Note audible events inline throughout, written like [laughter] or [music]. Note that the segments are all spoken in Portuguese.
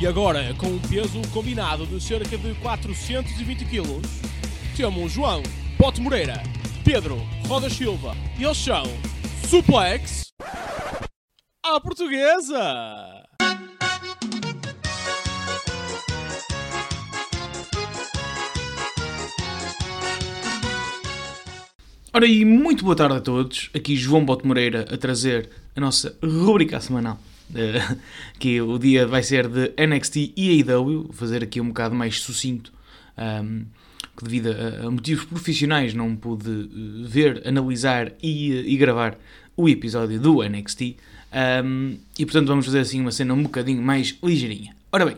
E agora, com um peso combinado de cerca de 420 kg, temos João Pote Moreira, Pedro Roda Silva e eles são Suplex à Portuguesa! Ora e muito boa tarde a todos, aqui João Bote Moreira a trazer a nossa rubrica semanal, [laughs] que o dia vai ser de NXT e AEW, vou fazer aqui um bocado mais sucinto, um, que devido a, a, motivos profissionais não pude uh, ver, analisar e, uh, e, gravar o episódio do NXT, um, e portanto vamos fazer assim uma cena um bocadinho mais ligeirinha. Ora bem,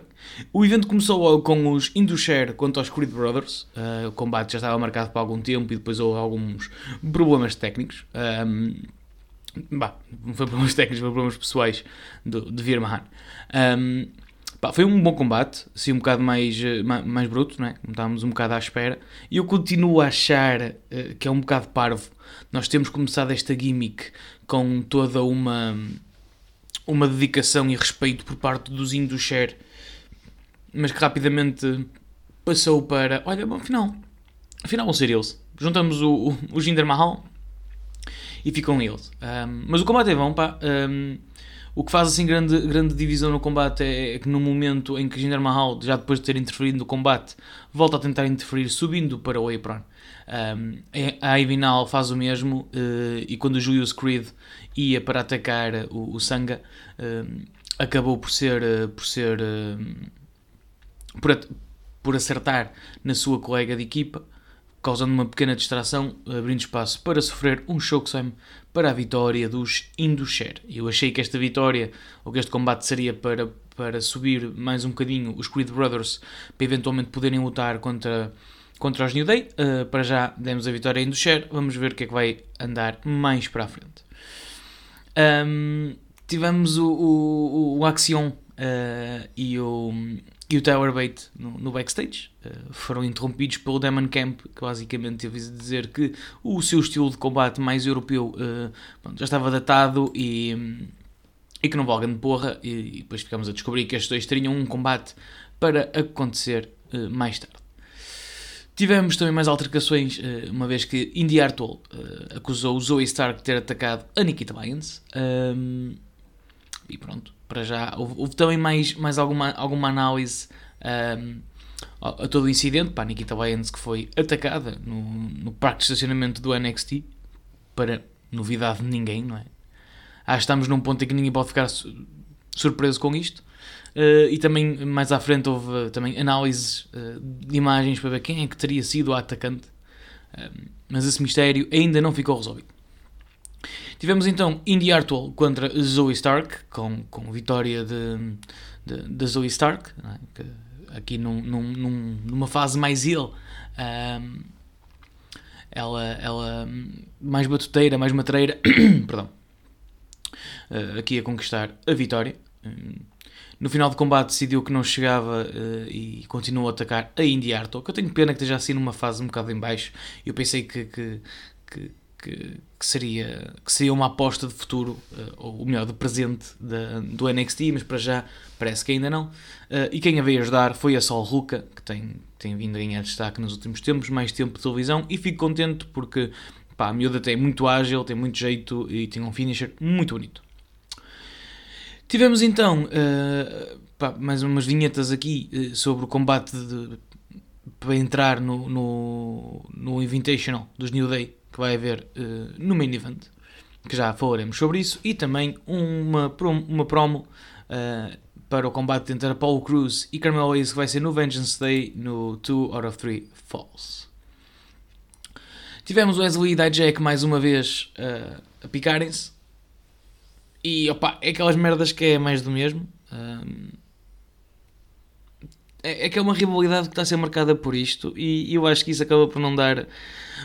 o evento começou com os Indushare contra os Creed Brothers. Uh, o combate já estava marcado por algum tempo e depois houve alguns problemas técnicos. Um, bah, não foi problemas técnicos, foi problemas pessoais do, de Vir Mahan. Um, foi um bom combate, assim um bocado mais, mais, mais bruto, não é? estávamos um bocado à espera. E eu continuo a achar uh, que é um bocado parvo. Nós temos começado esta gimmick com toda uma uma dedicação e respeito por parte dos Indushare, mas que rapidamente passou para, olha, bom, afinal, afinal vão ser eles. Juntamos o, o, o Jinder Mahal e ficam eles. Um, mas o combate é bom, pá. Um, o que faz assim grande, grande divisão no combate é, é, que no momento em que Jinder Mahal, já depois de ter interferido no combate, volta a tentar interferir subindo para o apron. Um, a Ivinal faz o mesmo uh, e quando o Julius Creed ia para atacar o, o Sanga, acabou por ser, uh, por, ser por, por acertar na sua colega de equipa, causando uma pequena distração, abrindo espaço para sofrer um chokeslam para a vitória dos Indusher. Eu achei que esta vitória, ou que este combate seria para, para subir mais um bocadinho os Creed Brothers, para eventualmente poderem lutar contra contra os New Day. Uh, para já demos a vitória do share. Vamos ver o que é que vai andar mais para a frente. Um, tivemos o, o, o Axion uh, e, o, e o Tower Bait no, no backstage. Uh, foram interrompidos pelo Demon Camp, que basicamente teve a dizer que o seu estilo de combate mais europeu pronto, já estava datado e, e que não valga de porra. E, e, depois ficamos a descobrir que estes dois teriam um combate para acontecer mais tarde. Tivemos também mais altercações, uma vez que Indy Hartwell uh, acusou o Zoe Stark de ter atacado a Nikita Lyons. E pronto, para já. Houve, houve, também mais, mais alguma, alguma análise um, a, a todo o incidente. Para a Nikita Lyons, que foi atacada no, no parque de estacionamento do NXT, para novidade de ninguém, não é? Acho que estamos num ponto em que ninguém pode ficar surpreso com isto. Uh, e também mais à frente houve uh, também análises uh, de imagens para ver quem é que teria sido o atacante. mas esse mistério ainda não ficou resolvido. Tivemos então Indy Hartwell contra Zoe Stark, com, com vitória de, de, de Zoe Stark, é? aqui num, num, numa fase mais heel. ela, ela mais batuteira, mais matreira, [coughs] perdão, aqui a conquistar a vitória. No final do combate decidiu que não chegava uh, e continuou a atacar a Indy Hartwell, que eu tenho pena que esteja assim numa fase um bocado em baixo. Eu pensei que, que, que, que, seria, que seria uma aposta de futuro, uh, ou melhor, de presente da, do NXT, mas para já parece que ainda não. Uh, e quem a veio ajudar foi a Sol Ruka, que tem, tem vindo a ganhar destaque nos últimos tempos, mais tempo de televisão, e fico contente porque pá, a miúda tem muito ágil, tem muito jeito e tem um finisher muito bonito. Tivemos então uh, pá, mais umas vinhetas aqui sobre o combate de, para entrar no, no, no Invitational dos New Day que vai haver uh, no main event, que já falaremos sobre isso, e também uma, uma promo para o combate entre Apollo Cruz e Carmelo Hayes que vai ser no Vengeance Day no 2 out of 3 Falls. Tivemos Wesley e Dijak mais uma vez a picarem-se e opa, é aquelas merdas que é mais do mesmo. É, é que é uma rivalidade que está a ser marcada por isto e, eu acho que isso acaba por não dar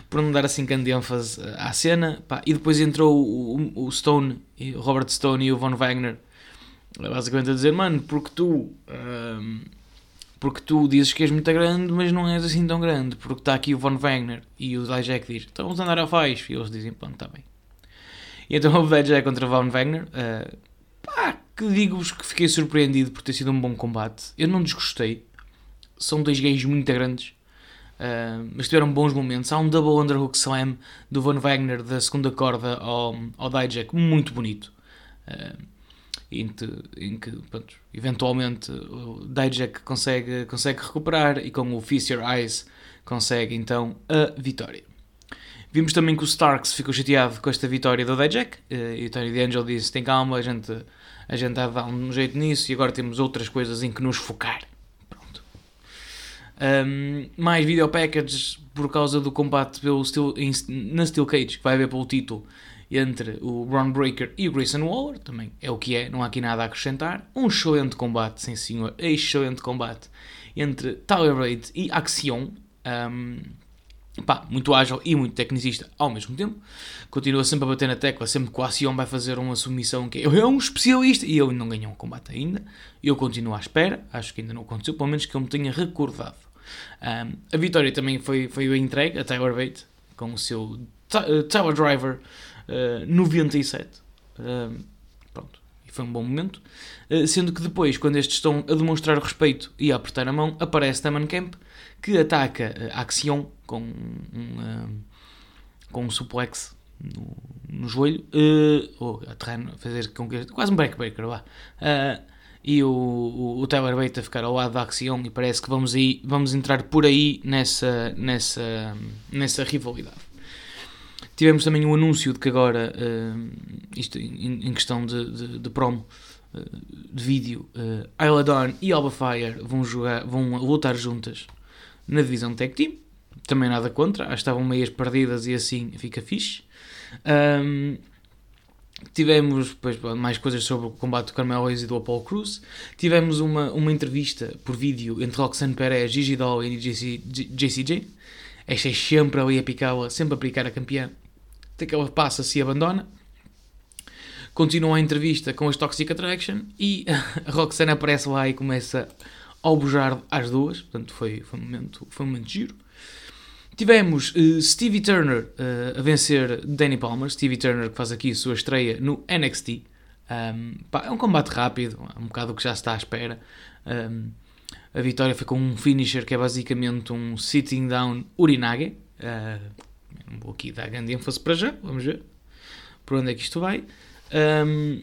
por não dar assim grande ênfase à cena pá, e depois entrou o, o, Stone o Robert Stone e o Von Wagner basicamente a dizer mano porque tu um, porque tu dizes que és muito grande mas não és assim tão grande porque está aqui o Von Wagner e o Dijak diz então vamos andar a faz e eles dizem pronto está bem e então o é contra Von Wagner. Uh, pá, que digo-vos que fiquei surpreendido por ter sido um bom combate. Eu não desgostei. São dois gays muito grandes, uh, mas tiveram bons momentos. Há um double underhook slam do Von Wagner da segunda corda ao, ao Dijak, muito bonito. Uh, em, que, em que pronto, eventualmente o Dijak consegue, consegue recuperar e com o Your Eyes consegue então a vitória. Vimos também que o Starks ficou chateado com esta vitória do Dijak uh, e o Tony D'Angelo disse: tem calma, a gente, a gente há dar um jeito nisso e agora temos outras coisas em que nos focar. Pronto. Um, mais video packages por causa do combate pelo Steel, em, na Steel Cage, que vai haver pelo título entre o Braun Breaker e o Grayson Waller, também é o que é, não há aqui nada a acrescentar. Um excelente combate, sim senhor, excelente combate entre Tyler Bate e Axion. Um, pá, muito ágil e muito tecnicista ao mesmo tempo. Continua sempre a bater na tecla, sempre que o Axion vai fazer uma submissão que é um especialista e ele não ganhou um combate ainda. Eu continuo à espera, acho que ainda não aconteceu, pelo menos que eu me tenha recordado. Um, a vitória também foi, foi entregue a Tyler Bate com o seu Tower Driver uh, 97. Uh, pronto, e foi um bom momento. Uh, sendo que depois, quando estes estão a demonstrar respeito e a apertar a mão, aparece Taman Camp que ataca a Axion com um, uh, com um suplex no, no joelho, uh, ou a fazer com que, quase um backbreaker, vá. Uh, e o, o, o Tyler Bate a ficar ao lado da Axion e parece que vamos, aí, vamos entrar por aí nessa, nessa, nessa rivalidade. Tivemos também um anúncio de que agora, uh, isto em, em questão de, de, de promo, de vídeo, uh, Isla Dawn e Alba Fire vão, jogar, vão lutar juntas na divisão Tag Team. Também nada contra, estavam meias perdidas e assim fica fixe. Um, tivemos depois, mais coisas sobre o combate do Carmelo Hayes e do Apollo Cruz. Tivemos uma, uma entrevista por vídeo entre Roxanne Perez, Gigi Doll e JC, JCJ. Esta é sempre ali a picá-la, sempre a picar a campeã. Até que ela passa-se abandona. Continua a entrevista com as Toxic Attraction e [laughs] a Roxanne aparece lá e começa albujar às duas, portanto foi, foi, um, momento, foi um momento giro. Tivemos uh, Stevie Turner uh, a vencer Danny Palmer, Stevie Turner que faz aqui a sua estreia no NXT. Um, pá, é um combate rápido, um bocado o que já está à espera. Um, a vitória foi com um finisher que é basicamente um sitting down urinage. Uh, vou aqui dar grande ênfase para já, vamos ver por onde é que isto vai. Um,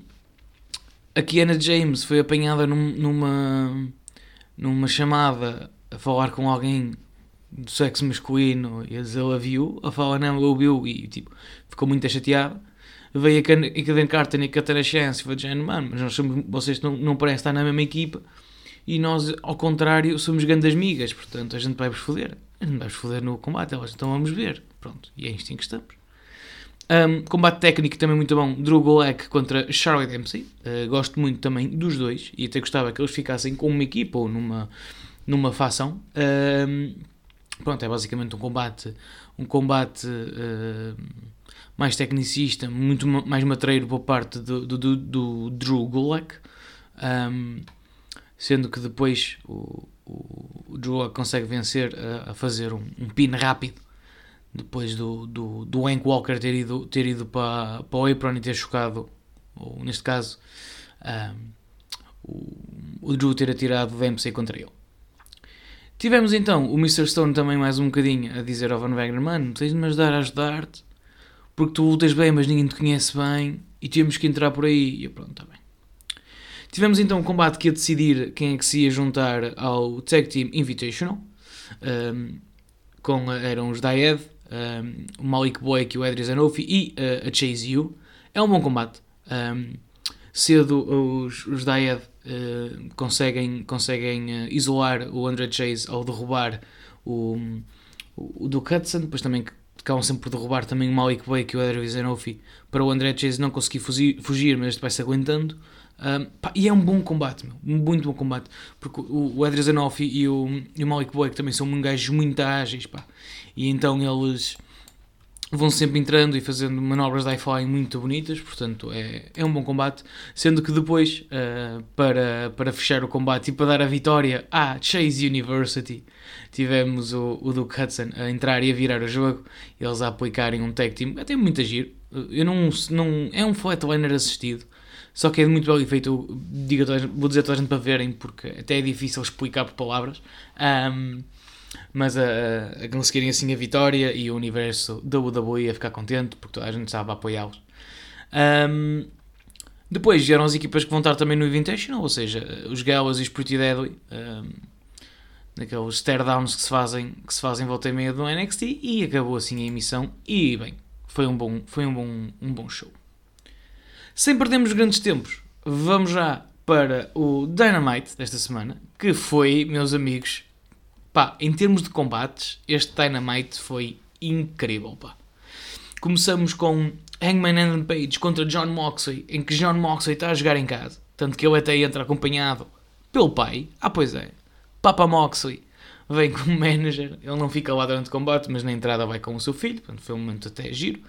a Kiana James foi apanhada num, numa numa chamada a falar com alguém do sexo masculino e a dizer love you, a falar não, love you, e tipo, ficou muito chateado. Veio a Caden Carter e a Katana Chance e foi dizendo, mano, mas nós somos, vocês não, não parecem estar na mesma equipa e nós, ao contrário, somos grandes amigas, portanto a gente vai-vos foder. A gente vai-vos foder no combate, elas então vamos ver. Pronto, e é isto em que estamos. Um, combate técnico também muito bom. Drew Golek contra Charlie Dempsey. Uh, gosto muito também dos dois e até gostava que eles ficassem com uma equipa ou numa, numa facção. Um, pronto, é basicamente um combate, um combate uh, mais tecnicista, muito mais matreiro por parte do, do, do, do Drew Golek. Um, sendo que depois o, o, o Drew consegue vencer a, a fazer um, um pin rápido depois do, do, do Hank Walker ter ido, ter ido para, para o Apron e ter chocado, ou neste caso, um, o, o Drew ter atirado Dempsey contra ele. Tivemos então o Mr. Stone também mais um bocadinho a dizer ao Van Wagner: Mano, tens de me ajudar a ajudar-te, porque tu lutas bem, mas ninguém te conhece bem e temos que entrar por aí. E eu, pronto, está bem. Tivemos então um combate que ia decidir quem é que se ia juntar ao Tag Team Invitational. Um, com, eram os Dyed, um, o Malik Boyk e o Edris Zanofi e uh, a Chase Yu. É um bom combate. Um, cedo os, os Dyad uh, conseguem, conseguem uh, isolar o Andre Chase ao derrubar o, o, o Duke Hudson, depois também acabam sempre por derrubar também o Malik Boyk e o Edris Zanofi para o Andre Chase não conseguir fugir, fugir mas vai-se aguentando. Um, pá, e é um bom combate, meu. muito bom combate, porque o, o Edris Zanofi e o, e o Malik Boyk também são gajos muito ágeis, pá. E então eles vão sempre entrando e fazendo manobras de high-flying muito bonitas, portanto é, é um bom combate, sendo que depois, uh, para, para fechar o combate e para dar a vitória à Chase University, tivemos o, o Duke Hudson a entrar e a virar o jogo, eles a aplicarem um tag team, até muito giro, eu não, não, é um flatliner assistido, Só que é de muito belo efeito, digo vou dizer a toda a gente para verem, porque até é difícil explicar por palavras. Ahm, mas a, a, conseguirem assim a vitória e o universo da WWE a ficar contente, porque toda a gente estava a apoiá-los. Ahm, depois vieram as equipas que vão estar também no Invitational, ou seja, os Gallows e os Pretty Deadly, ahm, naqueles stare-downs que se fazem, que se fazem volta e meia do NXT, e acabou assim a emissão, e bem, foi um bom, foi um bom, um bom show. Sem perdermos grandes tempos, vamos já para o Dynamite desta semana, que foi, meus amigos, pá, em termos de combates, este Dynamite foi incrível, pá. Começamos com Hangman Adam Page contra John Moxley, em que John Moxley está a jogar em casa, tanto que ele até entra acompanhado pelo pai. Ah, pois é, Papa Moxley vem como manager, ele não fica lá durante o combate, mas na entrada vai com o seu filho, portanto foi um momento até giro.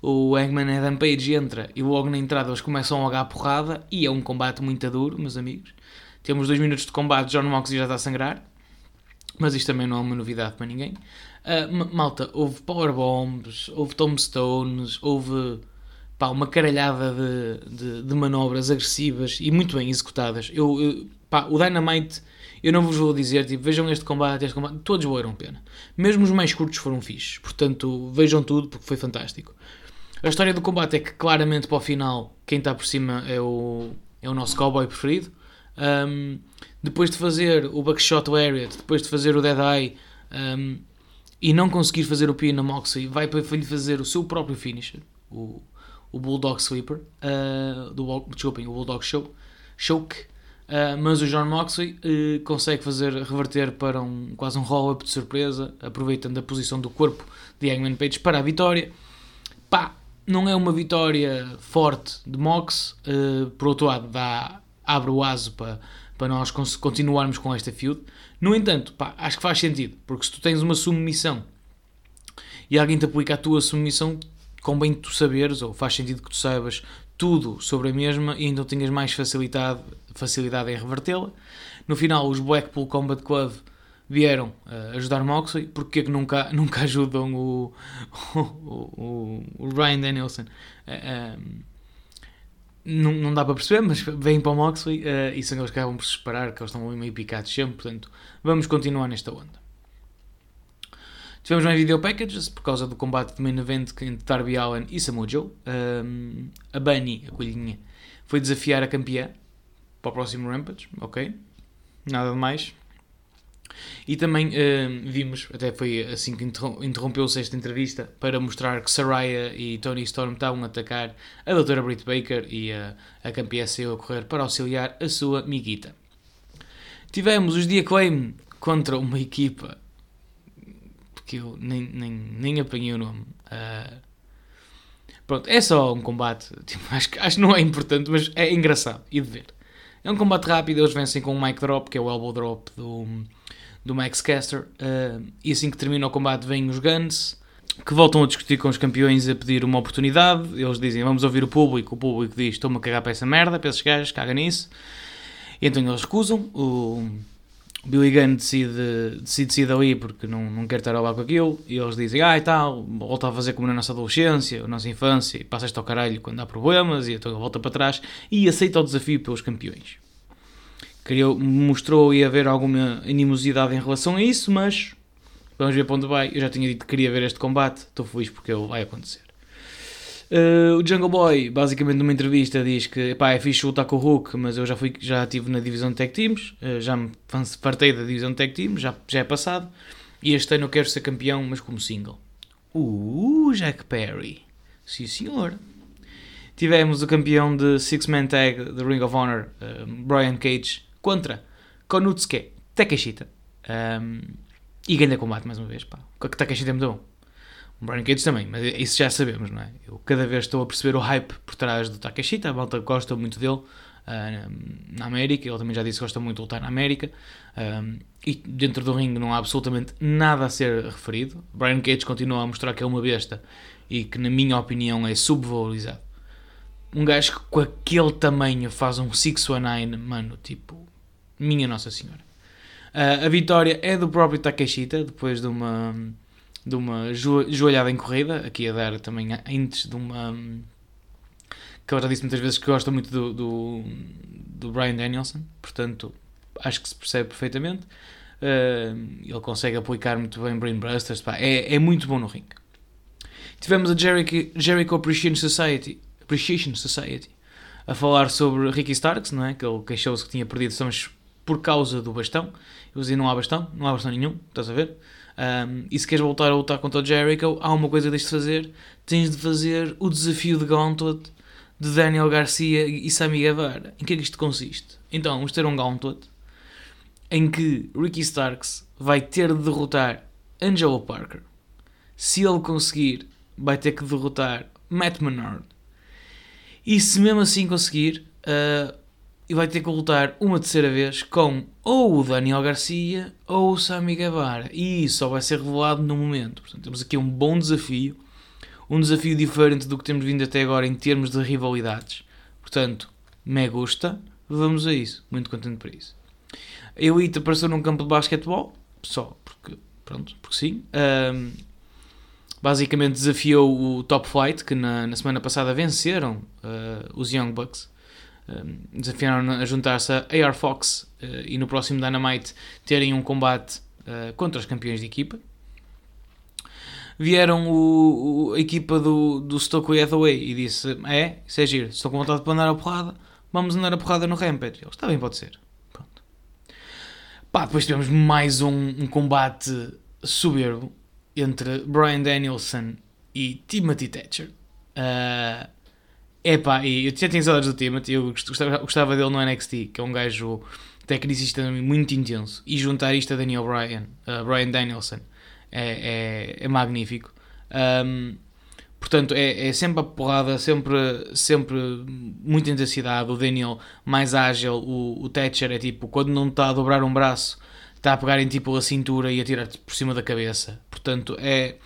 O Hangman Adam Page entra e logo na entrada eles começam a a porrada e é um combate muito duro, meus amigos. Temos dois minutos de combate, John Moxley já está a sangrar, mas isto também não é uma novidade para ninguém. Ma- malta, houve powerbombs, houve tombstones, houve pá, uma caralhada de, de, de manobras agressivas e muito bem executadas. Eu, eu- pá, o Dynamite, eu não vos vou dizer, tipo, vejam este combate, este combate, todos valeram pena. Mesmo os mais curtos foram fixes, portanto, vejam tudo porque foi fantástico. A história do combate é que claramente para o final quem está por cima é o, é o nosso cowboy preferido. Um, depois de fazer o Buckshot Lariat, depois de fazer o Dead Eye um, e não conseguir fazer o pin na Moxley, vai para lhe fazer o seu próprio finisher, o, o Bulldog Sleeper, uh, do, desculpem, o Bulldog Show. Uh, mas o John Moxley uh, consegue fazer reverter para um quase um roll-up de surpresa, aproveitando a posição do corpo de Hangman Page para a vitória. Pá, não é uma vitória forte de Mox, uh, por outro lado, dá, abre o aso para, para nós continuarmos com esta feud. No entanto, pá, acho que faz sentido, porque se tu tens uma submissão e alguém te aplica a tua submissão, convém tu saberes, ou faz sentido que tu saibas tudo sobre a mesma e então tenhas mais facilidade, facilidade em revertê-la. No final, os Blackpool Combat Club vieram uh, ajudar Moxley, porque é que nunca, [laughs] nunca ajudam o, [laughs] o, o, o Ryan Danielson? Uh, um, não, não dá para perceber, mas vêm para o Moxley uh, e são eles que acabam por se separar, que eles estão meio picados sempre, portanto, vamos continuar nesta onda. Tivemos mais video packages por causa do combate de main event entre Darby Allen e Samoa Joe. Um, a Bunny, a coelhinha, foi desafiar a campeã para o próximo Rampage, ok? Nada de mais. E também um, vimos, até foi assim que interrom- interrompeu-se esta entrevista, para mostrar que Saraya e Tony Storm estavam a atacar a Doutora Britt Baker e a, a campeã saiu a correr para auxiliar a sua amiguita. Tivemos os The Acclaim contra uma equipa que eu nem, nem, nem apanhei o nome. Uh, pronto, é só um combate. [laughs] Tipo, acho, acho que não é importante, mas é engraçado e de ver. É um combate rápido, eles vencem com um mic drop, que é o elbow drop do, do Max Caster. uh, e assim que termina o combate, vêm os Guns, que voltam a discutir com os campeões a pedir uma oportunidade. Eles dizem: Vamos ouvir o público. O público diz: Estou-me a cagar para essa merda, para esses gajos, caga nisso. E então eles recusam. O Billy Gunn decide, decide sair dali porque não, não quer estar a lá com aquilo. E eles dizem: Ah, e tal, volta a fazer como na nossa adolescência, na nossa infância, e passa isto ao caralho quando há problemas. E então volta para trás e aceita o desafio pelos campeões. Criou, mostrou e haver alguma animosidade em relação a isso, mas vamos ver para onde vai. Eu já tinha dito que queria ver este combate, estou feliz porque ele vai acontecer. Uh, o Jungle Boy, basicamente numa entrevista, diz que pá, é fixe lutar com o Hulk, mas eu já, fui, já estive na divisão de Tag Teams, uh, já me fartei da divisão de Tag Teams, já, já é passado, e este ano eu quero ser campeão, mas como single. Uh, Jack Perry. Sim, senhor. Tivemos o campeão de Six Man Tag de Ring of Honor, uh, Brian Cage, contra Konutsuke Takeshita. Um, e ganha combate mais uma vez. Pá. O Takeshita é muito bom. Brian Cage também, mas isso já sabemos, não é? Eu cada vez estou a perceber o hype por trás do Takeshita. A malta gosta muito dele ah, na América. Ele também já disse que gosta muito de lutar na América. Um, e dentro do ringue não há absolutamente nada a ser referido. Brian Cage continua a mostrar que é uma besta e que, na minha opinião, é subvalorizado. Um gajo que com aquele tamanho faz um 619, mano, tipo, minha Nossa Senhora. Uh, a vitória é do próprio Takeshita, depois de uma, de uma jo- joelhada em corrida, aqui a dar também antes de uma que ela já disse muitas vezes que gosta muito do, do, do Brian Danielson, portanto acho que se percebe perfeitamente. Uh, ele consegue aplicar muito bem Brainbusters, pá, é, é muito bom no ringue. Tivemos a Jericho, Jericho Appreciation Society, Appreciation Society a falar sobre Ricky Starks, não é? Que ele queixou-se que tinha perdido sons por causa do bastão. Eu dizia, não há bastão, não há bastão nenhum, estás a ver? Um, e se queres voltar a lutar contra o Jericho, há uma coisa que tens de fazer: tens de fazer o desafio de Gauntlet de Daniel Garcia e Sami Guevara. Em que é que isto consiste? Então, vamos ter um Gauntlet em que Ricky Starks vai ter de derrotar Angelo Parker. Se ele conseguir, vai ter que derrotar Matt Menard. E se mesmo assim conseguir, uh, vai ter que lutar uma terceira vez com ou o Daniel Garcia ou o Sami Guevara. E isso só vai ser revelado no momento. Portanto, temos aqui um bom desafio. Um desafio diferente do que temos vindo até agora em termos de rivalidades. Portanto, me gusta. Vamos a isso. Muito contente por isso. A Elite apareceu num campo de basquetebol. Só porque, pronto, porque sim. Um, basicamente desafiou o Top Flight, que na, na semana passada venceram uh, os Young Bucks. Um, desafiaram a juntar-se a AR Fox uh, e no próximo Dynamite terem um combate uh, contra os campeões de equipa. Vieram o, o, a equipa do, do Stokely Hathaway e disse: É, isso é giro, estou com vontade de andar a porrada, vamos andar a porrada no Rampage. Eles, está bem, pode ser. Pronto. Pá, depois tivemos mais um, um combate soberbo entre Brian Danielson e Timothy Thatcher. Uh, epá, e eu já tinha saudades do Timothy, eu gostava, dele no NXT, que é um gajo tecnicista muito intenso. E juntar isto a Daniel Bryan, uh, Brian Danielson, é, é, é magnífico. Um, portanto, é, é, sempre a porrada, sempre, sempre muita intensidade. O Daniel mais ágil, o, o Thatcher é tipo, quando não está a dobrar um braço está a pegar em tipo a cintura e a tirar por cima da cabeça. Portanto, é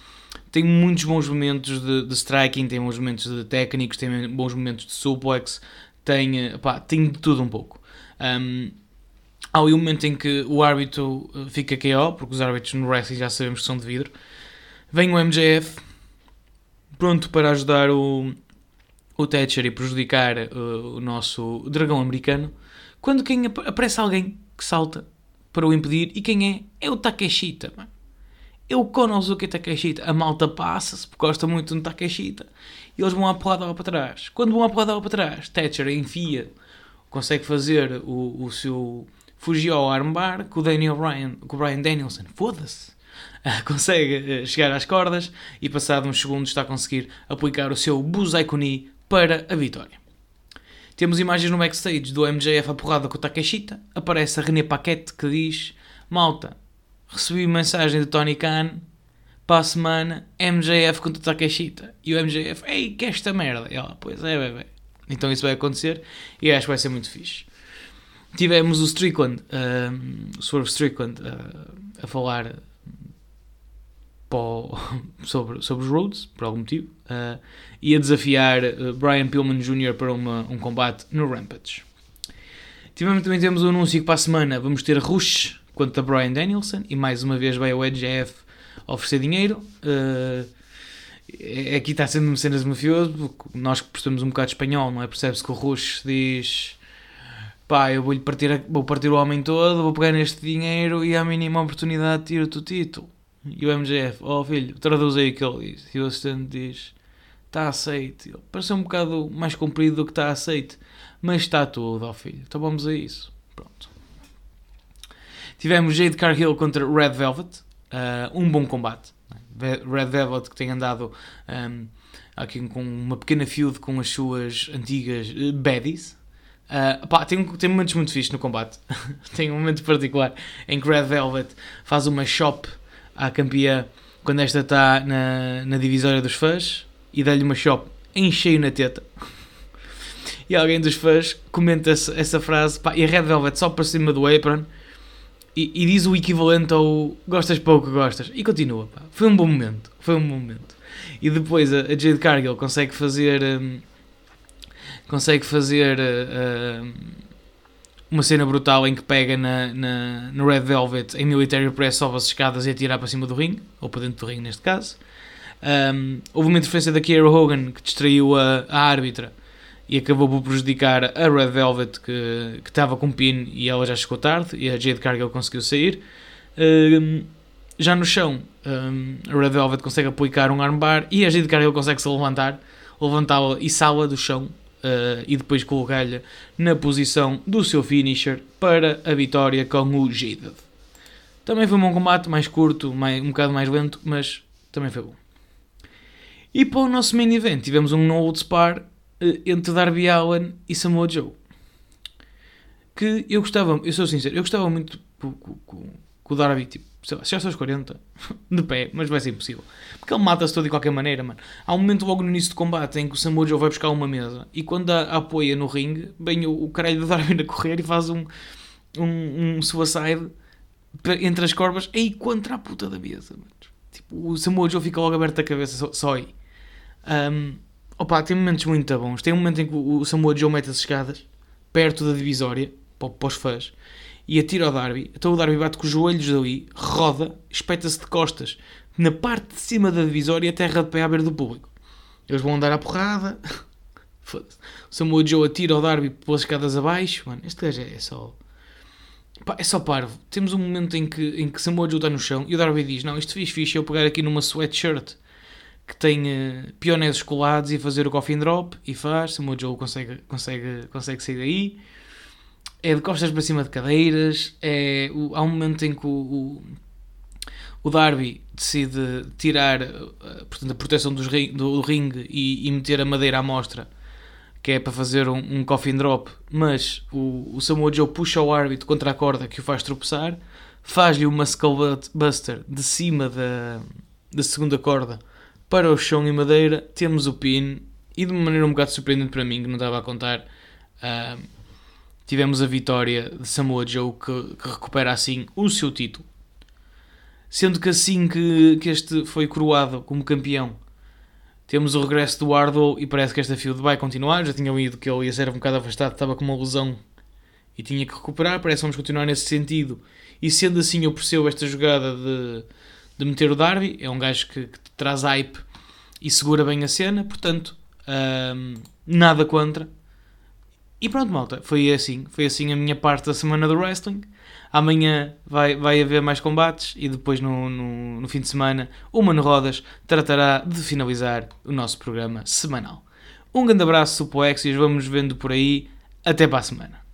tem muitos bons momentos de, de striking, tem bons momentos de técnicos, tem bons momentos de suplex, tem, pá, tem de tudo um pouco. Um, há um momento em que o árbitro uh, fica KO, porque os árbitros no wrestling já sabemos que são de vidro. Vem o MJF, pronto para ajudar o, o Thatcher e prejudicar uh, o nosso dragão americano, quando quem aparece alguém que salta para o impedir. E quem é? É o Takeshita, mano. É o Konosuke Takeshita. A malta passa-se, porque gosta muito do Takeshita. E eles vão à porrada lá para trás. Quando vão à porrada lá para trás, Thatcher enfia, consegue fazer o, o seu fugir ao armbar com o Daniel Bryan, com o Brian Danielson. Foda-se. [laughs] consegue eh, chegar às cordas e passado uns segundos está a conseguir aplicar o seu Buzai para a vitória. Temos imagens no backstage do MJF a porrada com o Takeshita. Aparece a René Paquette que diz: Malta, recebi mensagem de Tony Khan para a semana MJF contra o Takeshita. E o MJF, ei, que é esta merda? E ela, pois é, bebê. Então isso vai acontecer e acho que vai ser muito fixe. Tivemos o Strickland, um, o Swerve Strickland, uh, a falar [laughs] sobre, sobre os Rhodes, por algum motivo, uh, e a desafiar uh, Brian Pillman Jr. para uma, um combate no Rampage. Tivemos, também temos o um anúncio que para a semana vamos ter Rush contra Brian Danielson e mais uma vez vai o EDGF oferecer dinheiro. Uh, aqui está sendo cenas de mafioso, nós que percebemos um bocado de espanhol, não é? Percebe-se que o Rush diz pá, eu vou-lhe partir, vou partir o homem todo, vou pegar neste dinheiro e à mínima oportunidade tiro-te o título. E o MJF, oh filho, traduz aí o que ele diz. E o assistente diz, está aceito. Parece um bocado mais comprido do que está aceito, mas está tudo, ó oh, filho. Então vamos a isso. Pronto. Tivemos Jade Cargill contra Red Velvet, uh, um bom combate. Red Velvet que tem andado um, aqui com uma pequena feud com as suas antigas uh, baddies. Uh, pá, tem, tem momentos muito fixos no combate. [laughs] tem um momento particular em que Red Velvet faz uma shop à campeã quando esta está na, na divisória dos fãs e dá-lhe uma shop em cheio na teta. [laughs] E alguém dos fãs comenta essa, essa frase pá, e a Red Velvet só para cima do apron e, e, diz o equivalente ao gostas pouco, gostas. E continua. Pá. Foi um bom momento. Foi um bom momento. E depois a, a Jade Cargill consegue fazer. Um, consegue fazer. Uh, uma cena brutal em que pega na, na, no Red Velvet em Military Press, sobe as escadas e atirar para cima do ringue, ou para dentro do ringue neste caso. Um, houve uma interferência da Kiera Hogan que distraiu a, a árbitra e acabou por prejudicar a Red Velvet que, que estava com pin e ela já chegou tarde e a Jade Cargill conseguiu sair. Um, já no chão, um, a Red Velvet consegue aplicar um armbar e a Jade Cargill consegue se levantar, levantá-la e sala do chão uh, e depois colocá-la na posição do seu finisher para a vitória com o Jade. Também foi um bom combate, mais curto, mais, um bocado mais lento, mas também foi bom. E para o nosso main event tivemos um no old spar entre Darby Allen e Samoa Joe. Que eu gostava, eu sou sincero, eu gostava muito com o Darby, tipo, sei lá, já aos 40, [laughs] de pé, mas vai ser impossível. Porque ele mata-se todo de qualquer maneira, mano. Há um momento logo no início de combate em que o Samoa Joe vai buscar uma mesa e quando a, apoia no ringue, vem o, o caralho do Darby [laughs] a correr e faz um, um, um suicide entre as corvas aí contra a puta da mesa, mano. Tipo, o Samoa Joe fica logo aberto a cabeça, só, só aí. Um, opa, tem momentos muito bons. Tem um momento em que o Samoa Joe mete as escadas perto da divisória para, os fãs e atira ao Darby. Então o Darby bate com os joelhos ali, roda, espeta-se de costas na parte de cima da divisória e aterra de pé à beira do público. Eles vão andar à porrada. [laughs] O Samoa Joe atira ao Darby pelas escadas abaixo. Mano, este gajo é só. É só parvo. Temos um momento em que, em que Samoa Joe está no chão e o Darby diz: Não, isto fiz fixe eu pegar aqui numa sweatshirt que tem uh, pioneses colados e fazer o coffin drop. E faz. Samoa Joe consegue, consegue, consegue sair daí é de costas para cima de cadeiras, é, o, há um momento em que o, o, o Darby decide tirar uh, portanto, a proteção dos, do, ringue e, e, meter a madeira à mostra, que é para fazer um, um coffin drop, mas o, o Samoa Joe puxa o árbitro contra a corda que o faz tropeçar, faz-lhe uma skullbuster de cima da, da segunda corda para o chão e madeira, temos o pin, e de uma maneira um bocado surpreendente para mim, que não estava a contar, uh, tivemos a vitória de Samoa Joe que, que, recupera assim o seu título. Sendo que assim que, que este foi coroado como campeão, temos o regresso do Wardlow e parece que esta feud vai continuar. Já tinham ido que ele ia ser um bocado afastado, estava com uma lesão e tinha que recuperar. Parece que vamos continuar nesse sentido. E sendo assim, eu percebo esta jogada de, de meter o Darby. É um gajo que, que traz hype e segura bem a cena, portanto, nada contra. E pronto, malta, foi assim. Foi assim a minha parte da semana do wrestling. Amanhã vai, vai haver mais combates e depois no, no, no fim de semana o Mano Rodas tratará de finalizar o nosso programa semanal. Um grande abraço, Supoex, e vamos vendo por aí. Até para a semana.